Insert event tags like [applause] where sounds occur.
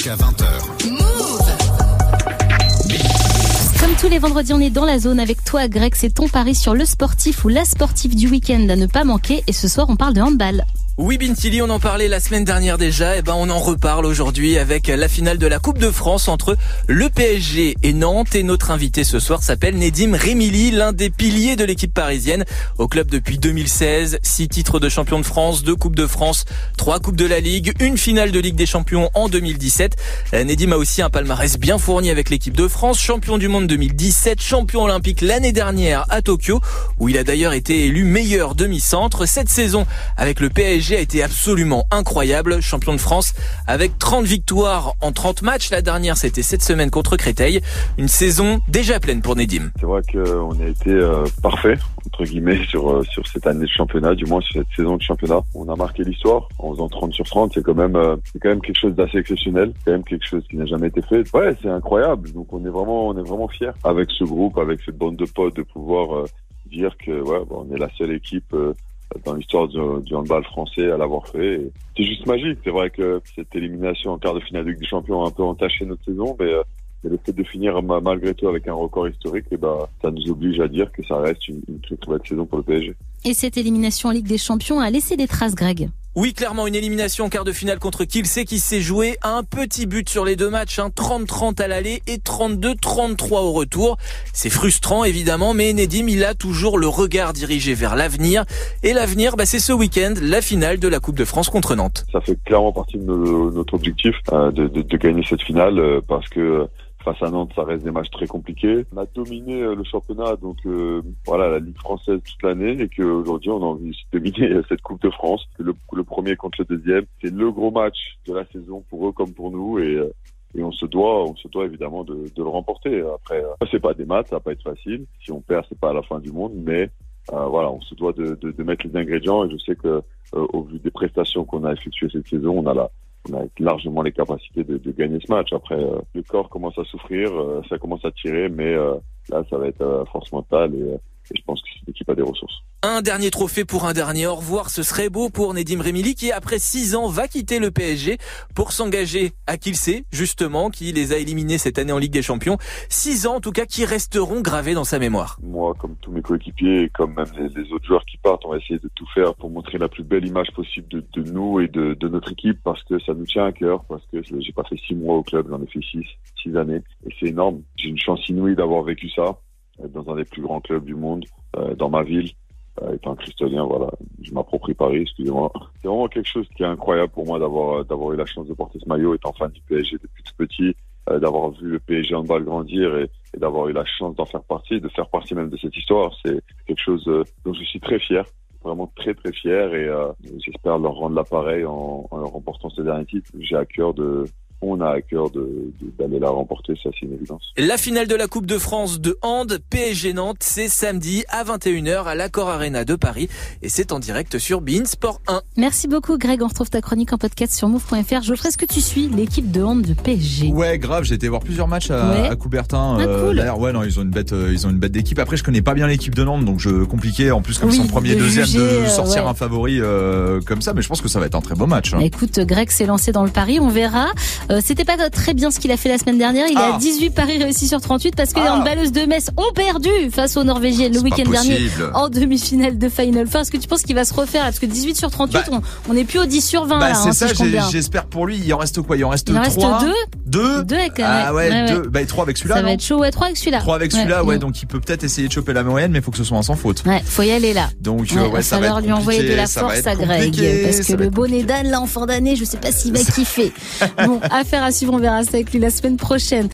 jusqu'à 20h. Comme tous les vendredis, on est dans la zone avec toi, Greg. C'est ton pari sur le sportif ou la sportive du week-end à ne pas manquer. Et ce soir, on parle de handball. Oui, Bintili, on en parlait la semaine dernière déjà. Et ben, on en reparle aujourd'hui avec la finale de la Coupe de France entre le PSG et Nantes. Et notre invité ce soir s'appelle Nedim Remili, l'un des piliers de l'équipe parisienne. Au club depuis 2016, six titres de champion de France, deux Coupes de France, trois Coupes de la Ligue, une finale de Ligue des Champions en 2017. Euh, Nedim a aussi un palmarès bien fourni avec l'équipe de France, champion du monde 2017, champion olympique l'année dernière à Tokyo, où il a d'ailleurs été élu meilleur demi-centre. Cette saison avec le PSG a été absolument incroyable, champion de France avec 30 victoires en 30 matchs. La dernière, c'était cette semaine contre Créteil. Une saison déjà pleine pour Nedim. C'est vrai qu'on a été euh, parfait entre guillemets sur euh, sur cette année de championnat, du moins sur cette saison de championnat. On a marqué l'histoire en faisant 30 sur 30. C'est quand même euh, c'est quand même quelque chose d'assez exceptionnel, quand même quelque chose qui n'a jamais été fait. Ouais, c'est incroyable. Donc on est vraiment on est vraiment fiers avec ce groupe, avec cette bande de potes de pouvoir dire que ouais, bon, on est la seule équipe dans l'histoire du, handball français à l'avoir fait. C'est juste magique. C'est vrai que cette élimination en quart de finale de Ligue des Champions a un peu entaché notre saison, mais, euh, le fait de finir malgré tout avec un record historique, et eh ben, ça nous oblige à dire que ça reste une, une très très belle saison pour le PSG. Et cette élimination en Ligue des Champions a laissé des traces, Greg? Oui, clairement, une élimination en quart de finale contre Kielce qui s'est joué un petit but sur les deux matchs, 30-30 hein, à l'aller et 32-33 au retour. C'est frustrant, évidemment, mais Nedim, il a toujours le regard dirigé vers l'avenir. Et l'avenir, bah, c'est ce week-end, la finale de la Coupe de France contre Nantes. Ça fait clairement partie de notre objectif euh, de, gagner cette finale euh, parce que Face à Nantes, ça reste des matchs très compliqués. On a dominé euh, le championnat, donc euh, voilà, la Ligue française toute l'année, et qu'aujourd'hui, on a envie de dominer euh, [laughs] cette Coupe de France. Le, le premier contre le deuxième, c'est le gros match de la saison pour eux comme pour nous, et, et on se doit, on se doit évidemment de, de le remporter. Après, c'est pas des maths, ça va pas être facile. Si on perd, c'est pas à la fin du monde, mais euh, voilà, on se doit de, de, de, mettre les ingrédients, et je sais que au vu des prestations qu'on a effectuées cette saison, on a la on a largement les capacités de, gagner ce match. Après, euh, le corps commence à souffrir, euh, ça commence à tirer, mais euh, là, ça va être force mentale et et je pense que cette équipe a des ressources. Un dernier trophée pour un dernier au revoir, ce serait beau pour Nedim Remili qui après six ans va quitter le PSG pour s'engager à Kielce, justement, qui les a éliminés cette année en Ligue des Champions. Six ans en tout cas qui resteront gravés dans sa mémoire. Moi, comme tous mes coéquipiers et comme même les, autres joueurs qui partent, on va essayer de tout faire pour montrer la plus belle image possible de, nous et de, notre équipe parce que ça nous tient à cœur, parce que j'ai pas fait six mois au club, j'en ai fait six, six années et c'est énorme. J'ai une chance inouïe d'avoir vécu ça dans un des plus grands clubs du monde, euh, dans ma ville. Euh, étant cristallien, voilà, je m'approprie Paris, excusez-moi. C'est vraiment quelque chose qui est incroyable pour moi d'avoir d'avoir eu la chance de porter ce maillot, étant fan du PSG depuis tout petit, euh, d'avoir vu le PSG en balle grandir et, et d'avoir eu la chance d'en faire partie, de faire partie même de cette histoire. C'est quelque chose dont je suis très fier vraiment très très fier et euh, j'espère leur rendre l'appareil en, en remportant ce dernier titre. J'ai à cœur de, on a à cœur d'aller de, de, la remporter, ça c'est une évidence. La finale de la Coupe de France de hand PSG Nantes, c'est samedi à 21h à l'Accor Arena de Paris et c'est en direct sur Bein Sport 1. Merci beaucoup Greg, on retrouve ta chronique en podcast sur move.fr. Geoffrey, est-ce que tu suis l'équipe de hand de PSG Ouais, grave, j'ai été voir plusieurs matchs à, ouais. à Coubertin. Ah, cool. D'ailleurs, ouais, non, ils ont une bête, euh, ils ont une bête d'équipe. Après, je connais pas bien l'équipe de Nantes, donc je compliqué en plus comme oui, son premier, de deuxième, juger, de sortir ouais. un favori euh, comme ça. Mais je pense que ça va être un très beau match. Hein. Écoute, Greg s'est lancé dans le pari, on verra. Euh, C'était pas très bien ce qu'il a fait la semaine dernière. Il Ah. a 18 paris réussis sur 38 parce que les Ah. handballeuses de Metz ont perdu face aux Norvégiennes le week-end dernier en demi-finale de Final Four. Est-ce que tu penses qu'il va se refaire Parce que 18 sur 38, Bah. on, on est plus au 10 sur 20 Bah, là, c'est hein, ça, si j'espère pour lui. Il en reste quoi? Il en reste Il en reste 3 deux. Deux? Deux avec, Ah ouais, ouais, deux. ouais. Bah, et trois avec celui-là. Ça va être chaud, ouais, 3 avec celui-là. 3 avec celui-là, ouais, donc il peut peut-être essayer de choper la moyenne, mais il faut que ce soit un sans faute. Ouais, faut y aller là. Donc, Ouais, va ça va lui envoyer de la force à Greg. Parce que le bonnet d'âne, là, en fin d'année, je sais pas s'il va [laughs] kiffer. bon, affaire à suivre, on verra ça avec lui la semaine prochaine.